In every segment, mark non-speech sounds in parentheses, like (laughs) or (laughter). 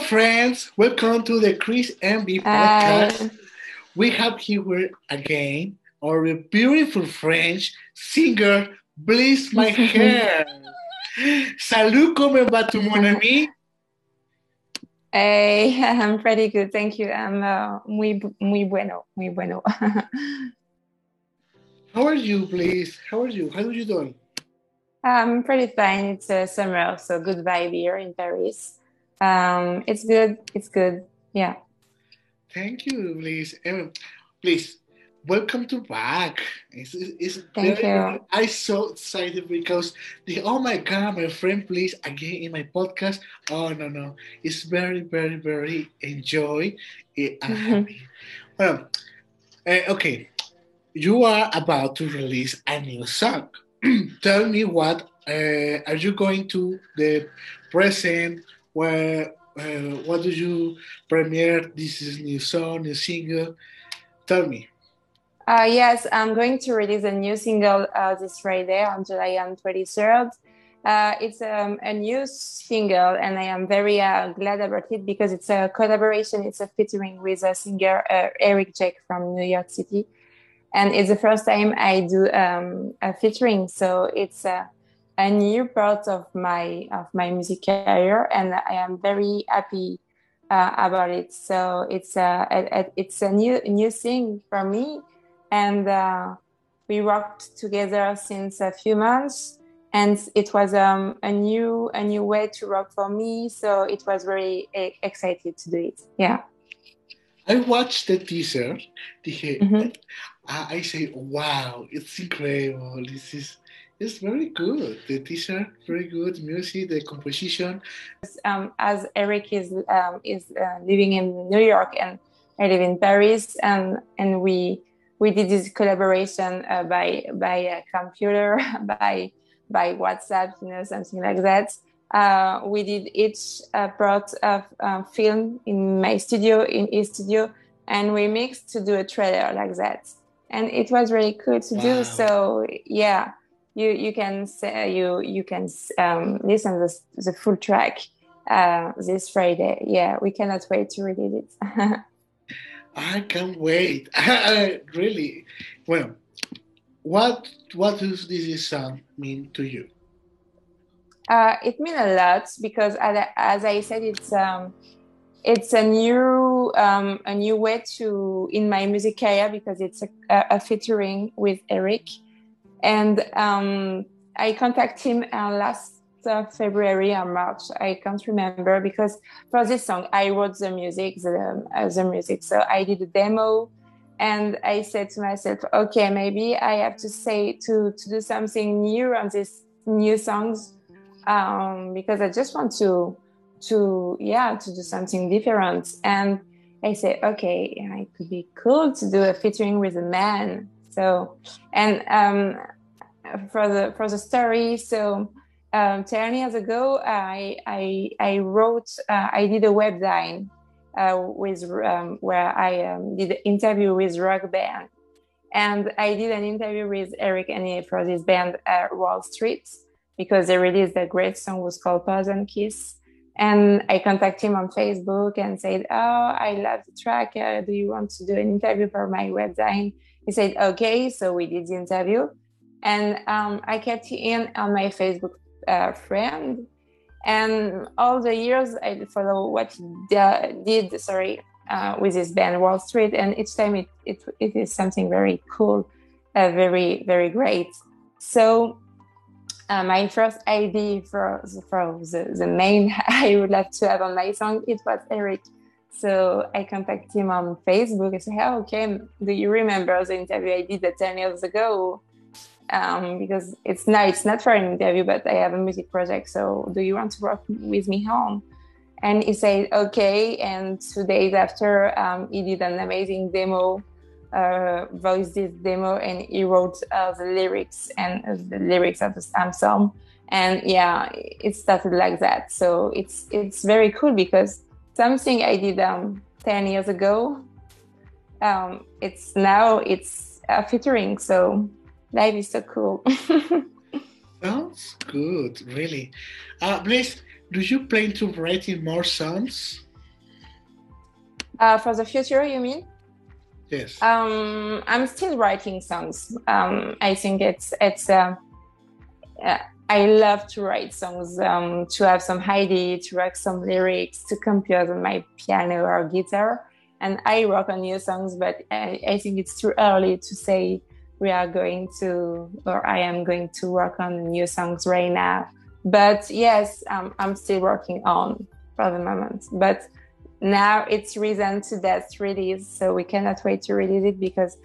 friends. Welcome to the Chris MB podcast. We have here again our beautiful French singer, Bliss My (laughs) Hair. Salut, comment vas-tu, mon (laughs) ami? Hey, (laughs) I'm pretty good, thank you. I'm uh, muy, muy bueno, muy bueno. How are you, Bliss? How are you? How are you doing? I'm pretty fine. It's uh, summer, so good vibe here in Paris. Um, it's good. It's good. Yeah. Thank you, Bliss. Um, please, welcome to back. It's, it's Thank very, you. I'm so excited because the oh my god, my friend, please again in my podcast. Oh no no, it's very very very enjoy. it. I'm Mhm. happy. Well, uh, okay, you are about to release a new song. (clears throat) Tell me what uh, are you going to the present? Where uh, what did you premiere? This is new song, new single. Tell me. Uh, yes, I'm going to release a new single uh, this Friday on July 23rd. Uh, it's um, a new single, and I am very uh, glad about it because it's a collaboration. It's a featuring with a singer uh, Eric Jake from New York City, and it's the first time I do um, a featuring. So it's a, new part of my of my music career, and I am very happy uh, about it. So it's a, a, it's a new new thing for me and uh, we worked together since a few months and it was um, a new a new way to rock for me so it was very excited to do it yeah I watched the teaser. Dije, Mhm. I, I say, wow, it's incredible. This is it's very good. The teaser, very good. Music, the composition. um, as eric is um, is uh, living in new york and i live in paris and and we we did this collaboration uh, by by a computer (laughs) by by whatsapp you know something like that uh, we did each uh, part of uh, film in my studio in his studio and we mixed to do a trailer like that and it was really cool to Wow. do so yeah you you can say you you can um, listen the the full track uh, this Friday. Yeah, we cannot wait to release it. (laughs) I can't wait. (laughs) really. Well, what what does this song mean to you? uh, it means a lot because, as I- as I said, it's um, it's a new um, a new way to in my music career because it's a, a, a featuring with Eric, and um, I contacted him uh, last uh, February or March. I can't remember because for this song I wrote the music, the, uh, the music. So I did a demo, and I said to myself, okay, maybe I have to say to to do something new on this new songs um, because I just want to to yeah to do something different. And I said, okay, it could be cool to do a featuring with a man. So and um, for the for the story, so um, ten years ago, I I I wrote uh, I did a webzine uh, with um, where I um, did an interview with rock band, and I did an interview with Eric and for this band uh, Wall Street because they released a great song was called Poison Kiss. And I contacted him on Facebook and said, "Oh, I love the track. Uh, do you want to do an interview for my webzine?" He said, "Okay." So we did the interview, and um, I kept him on my Facebook uh, friend. And all the years I follow what he did, sorry, uh, with his band Wall Street, and each time it it, it is something very cool, uh, very very great. So uh, my first idea for for the, the main (laughs) I would love to have on my song it was Eric. So I contacted him on Facebook and said, "Oh, okay, do you remember the interview I did that ten years ago?" Um, because it's now it's not for an interview, but I have a music project. So do you want to work with me on? And he said, "Okay." And two days after, um, he did an amazing demo uh, voiced this demo and he wrote uh, the lyrics and uh, the lyrics of the song. And yeah, it started like that. So it's it's very cool because something I did um, ten years ago, um, it's now it's uh, featuring. So life is so cool. (laughs) Sounds good, really. Uh, Blaze, do you plan to writing more songs? Uh, for the future, you mean? Yes. Um, I'm still writing songs. Um, I think it's it's. Uh, uh, I love to write songs, um, to have some idea, to write some lyrics, to compose on my piano or guitar. And I work on new songs, but I, I think it's too early to say we are going to, or I am going to work on new songs right now. But yes, um, I'm still working on for the moment. But now it's reason to that release, so we cannot wait to release it because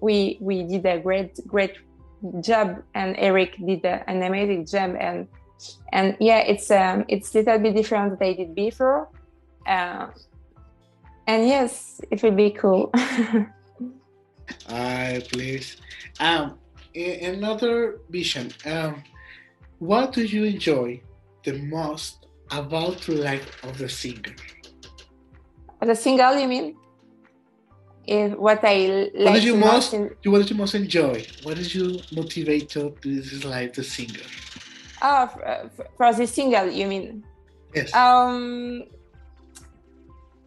we we did a great great job and Eric did a, an amazing job and and yeah it's um it's little bit different than I did before. Uh, and yes it will be cool. (laughs) I please. Um another vision. Um what do you enjoy the most about the life of the singer the single you mean if what I like what you most in, what did you most enjoy? What is your motivator to this life the singer? Oh, for, for the single, you mean? Yes. Um,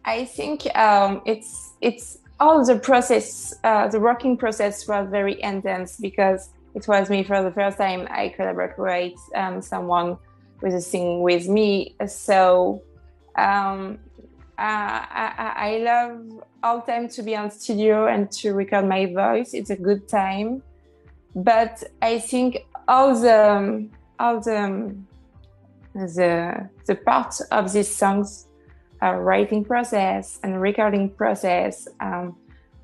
I think um, it's it's all the process. Uh, the working process was very intense because it was me for the first time I collaborate with um, someone with a sing with me. So um, uh, I, I, love all time to be on studio and to record my voice. It's a good time, but I think all the all the the the part of these songs, uh, writing process and recording process, um,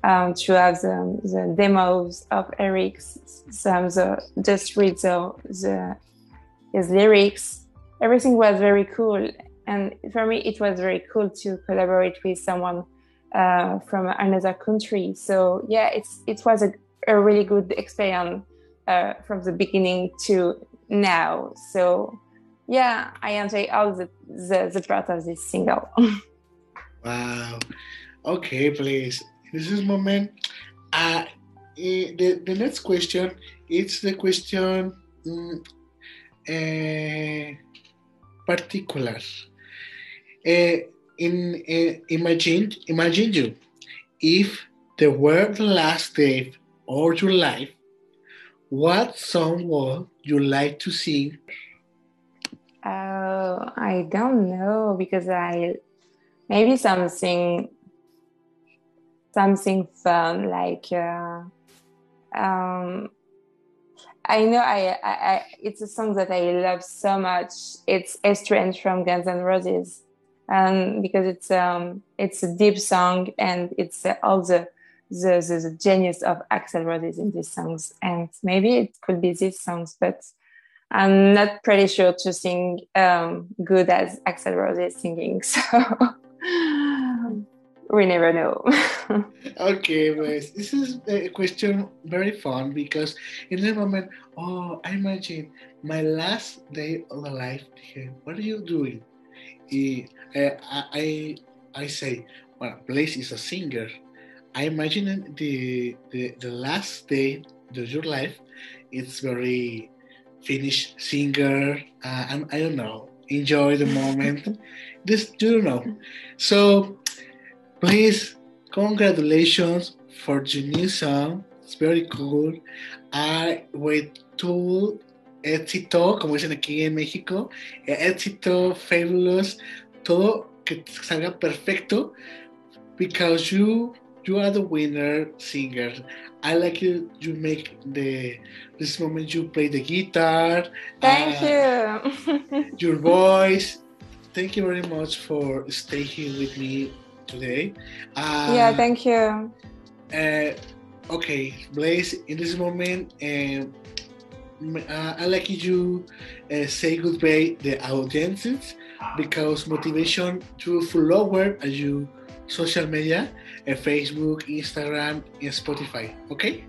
um, to have the, the demos of Eric's, some the just read the, the his lyrics. Everything was very cool and for me it was very cool to collaborate with someone uh, from another country. So yeah it's it was a, a really good experience uh, from the beginning to now. So yeah i enjoy all the the, the part of this single. (laughs) Wow. Okay please. This is moment uh, the, the next question it's the question um, uh, particular uh, in uh, imagine imagine you if the last day of your life what song would you like to sing uh, i don't know because i maybe something something fun like uh, um, I know I, I, I, it's a song that I love so much. It's Estranged from Guns N' Roses um, because it's um, it's a deep song and it's uh, all the, the, the the genius of Axl Rose in these songs. And maybe it could be these songs, but I'm not pretty sure to sing um, good as Axl Rose is singing. (laughs) So we never know. (laughs) okay, pues this is a question very fun because in the moment, oh, I imagine my last day of life. Here. What are you doing? Uh, I, I say, well, Blaze is a singer. I imagine the, the, the last day of your life, it's very finished singer, uh, and I don't know, enjoy the moment. (laughs) this, you know. So, please, congratulations for the new song. It's very cool. I wait to éxito, como dicen aquí en México, éxito, fabulous, todo que salga perfecto, because you you are the winner singer. I like you. You make the this moment. You play the guitar. Thank uh, you. your voice. Thank you very much for staying here with me today. Uh, yeah, thank you. Uh, okay, Blaze. In this moment, uh, uh, I like you uh, say goodbye the audiences because motivation to follower as you social media, uh, Facebook, Instagram, and Spotify. Okay?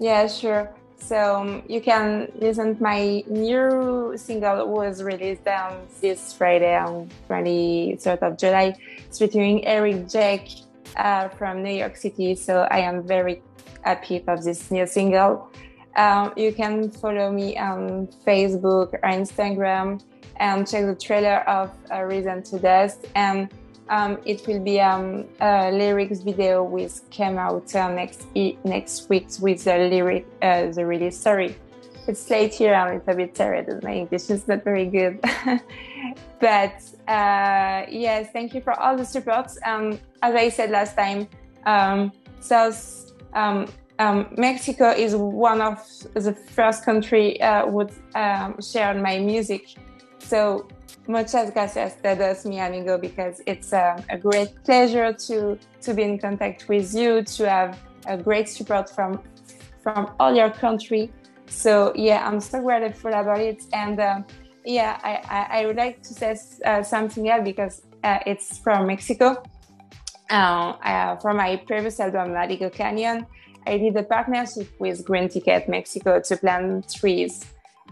Yeah, sure. So um, you can listen my new single was released um, this Friday on 23rd of July. It's featuring Eric Jack uh, from New York City. So I am very happy of this new single. Um, you can follow me on Facebook or Instagram and check the trailer of uh, Reason to Dust. And um, it will be um, a lyrics video which came out uh, next next week with the lyric uh, the release. Sorry, it's late here. I'm a bit tired. My English is not very good, (laughs) but uh, yes, thank you for all the support. Um, as I said last time, um, South um, um, Mexico is one of the first country uh, would um, share my music. So muchas gracias todos mi amigo because it's a, a, great pleasure to to be in contact with you to have a great support from from all your country. So yeah, I'm so grateful about it and. Uh, yeah, I, I, I, would like to say uh, something else because uh, it's from Mexico. Uh, from my previous album, Latigo Canyon, I did a partnership with Green Ticket Mexico to plant trees.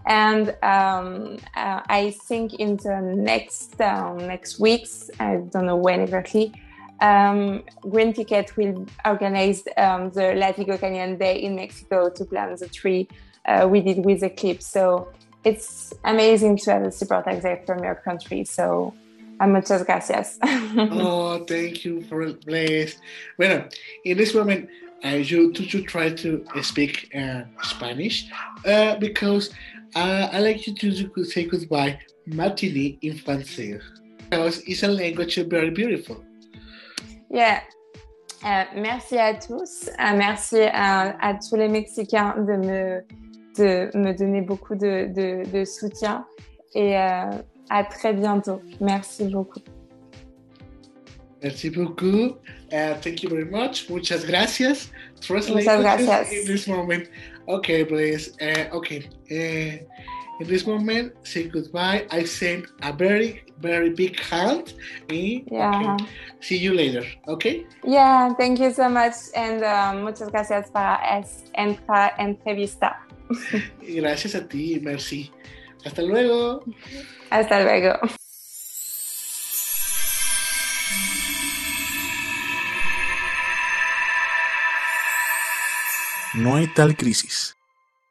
And um, uh, I think in the next uh, next weeks, I don't know when exactly, um, Green Ticket will organize um, the Latigo Canyon Day in Mexico to plant the tree uh, we did with Eclipse. So it's amazing to have a support like that from your country. So muchas gracias. (laughs) oh, thank you for this. Bueno, in this moment, uh, you to, to try to speak uh, Spanish uh, because uh, I like you to say goodbye matinee in français because it's a language very beautiful. Yeah. Uh, merci à tous. Uh, merci à, à, tous les Mexicains de me, donner beaucoup de, de, soutien et à très bientôt. Merci beaucoup. Merci beaucoup. Uh, thank you very much. Muchas gracias. Translate Muchas gracias. In this moment. Okay, please. Uh, okay. Uh, in this moment, say goodbye. I send a very, very big hand. Yeah. Okay. See you later. Okay? Yeah, thank you so much. And um, muchas gracias para esta entrevista. (laughs) gracias a ti, merci. Hasta luego. Hasta luego. No hay tal crisis